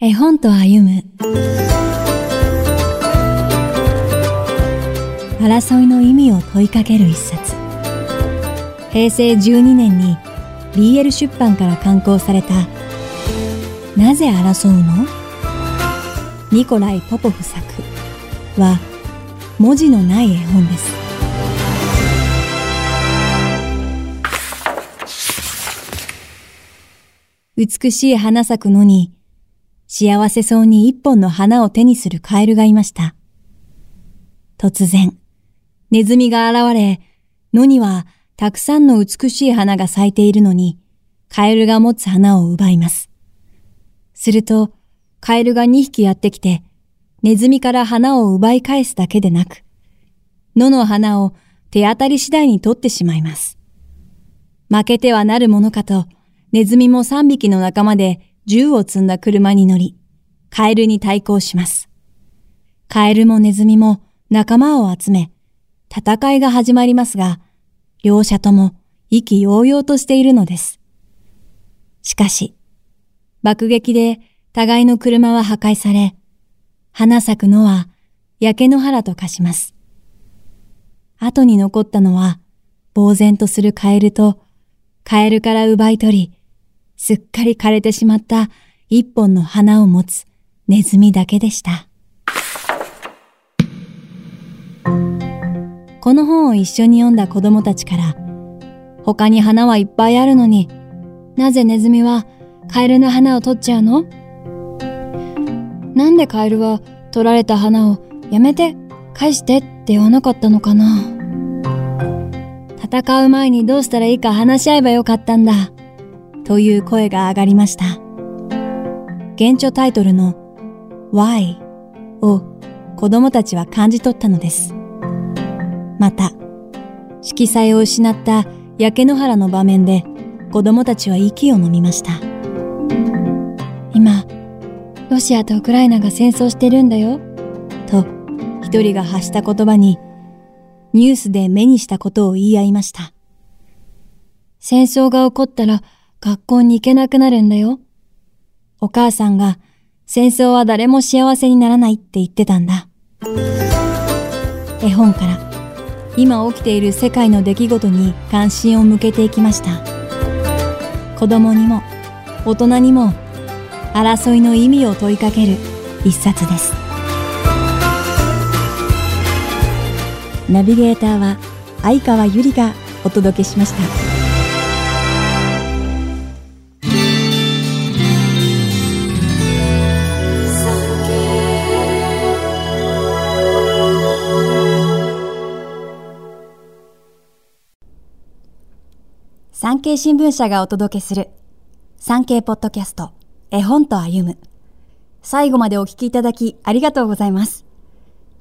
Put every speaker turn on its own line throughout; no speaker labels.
絵本と歩む。争いの意味を問いかける一冊。平成12年に BL 出版から刊行されたなぜ争うの？ニコライ・ポポフ作は文字のない絵本です。美しい花咲くのに幸せそうに一本の花を手にするカエルがいました。突然、ネズミが現れ、野にはたくさんの美しい花が咲いているのに、カエルが持つ花を奪います。すると、カエルが2匹やってきて、ネズミから花を奪い返すだけでなく、野の花を手当たり次第に取ってしまいます。負けてはなるものかと、ネズミも3匹の仲間で銃を積んだ車に乗り、カエルに対抗します。カエルもネズミも仲間を集め、戦いが始まりますが、両者とも意気揚々としているのです。しかし、爆撃で互いの車は破壊され、花咲くのは焼け野原と化します。後に残ったのは、呆然とするカエルと、カエルから奪い取り、すっかり枯れてしまった一本の花を持つネズミだけでした。この本を一緒に読んだ子供たちから、他に花はいっぱいあるのに、なぜネズミはカエルの花を取っちゃうの？なんでカエルは取られた花をやめて返してって言わなかったのかな？戦う前にどうしたらいいか話し合えばよかったんだ。という声が上がりました。原著タイトルの Why を子供たちは感じ取ったのです。また、色彩を失った焼け野原の場面で子供たちは息を飲みました。今、ロシアとウクライナが戦争してるんだよ、と一人が発した言葉にニュースで目にしたことを言い合いました。戦争が起こったら学校に行けなくなるんだよ。お母さんが戦争は誰も幸せにならないって言ってたんだ。絵本から今起きている世界の出来事に関心を向けていきました。子供にも大人にも争いの意味を問いかける一冊です。ナビゲーターは相川ゆりがお届けしました。産経新聞社がお届けする産経ポッドキャスト絵本と歩む最後までお聞きいただきありがとうございます。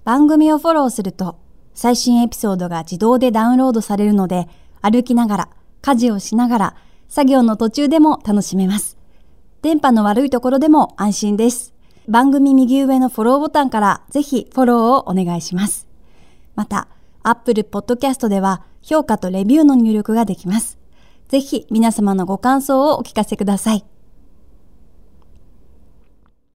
番組をフォローすると最新エピソードが自動でダウンロードされるので歩きながら家事をしながら作業の途中でも楽しめます。電波の悪いところでも安心です。番組右上のフォローボタンからぜひフォローをお願いします。また、Apple Podcast では評価とレビューの入力ができます。ぜひ皆様のご感想をお聞かせください。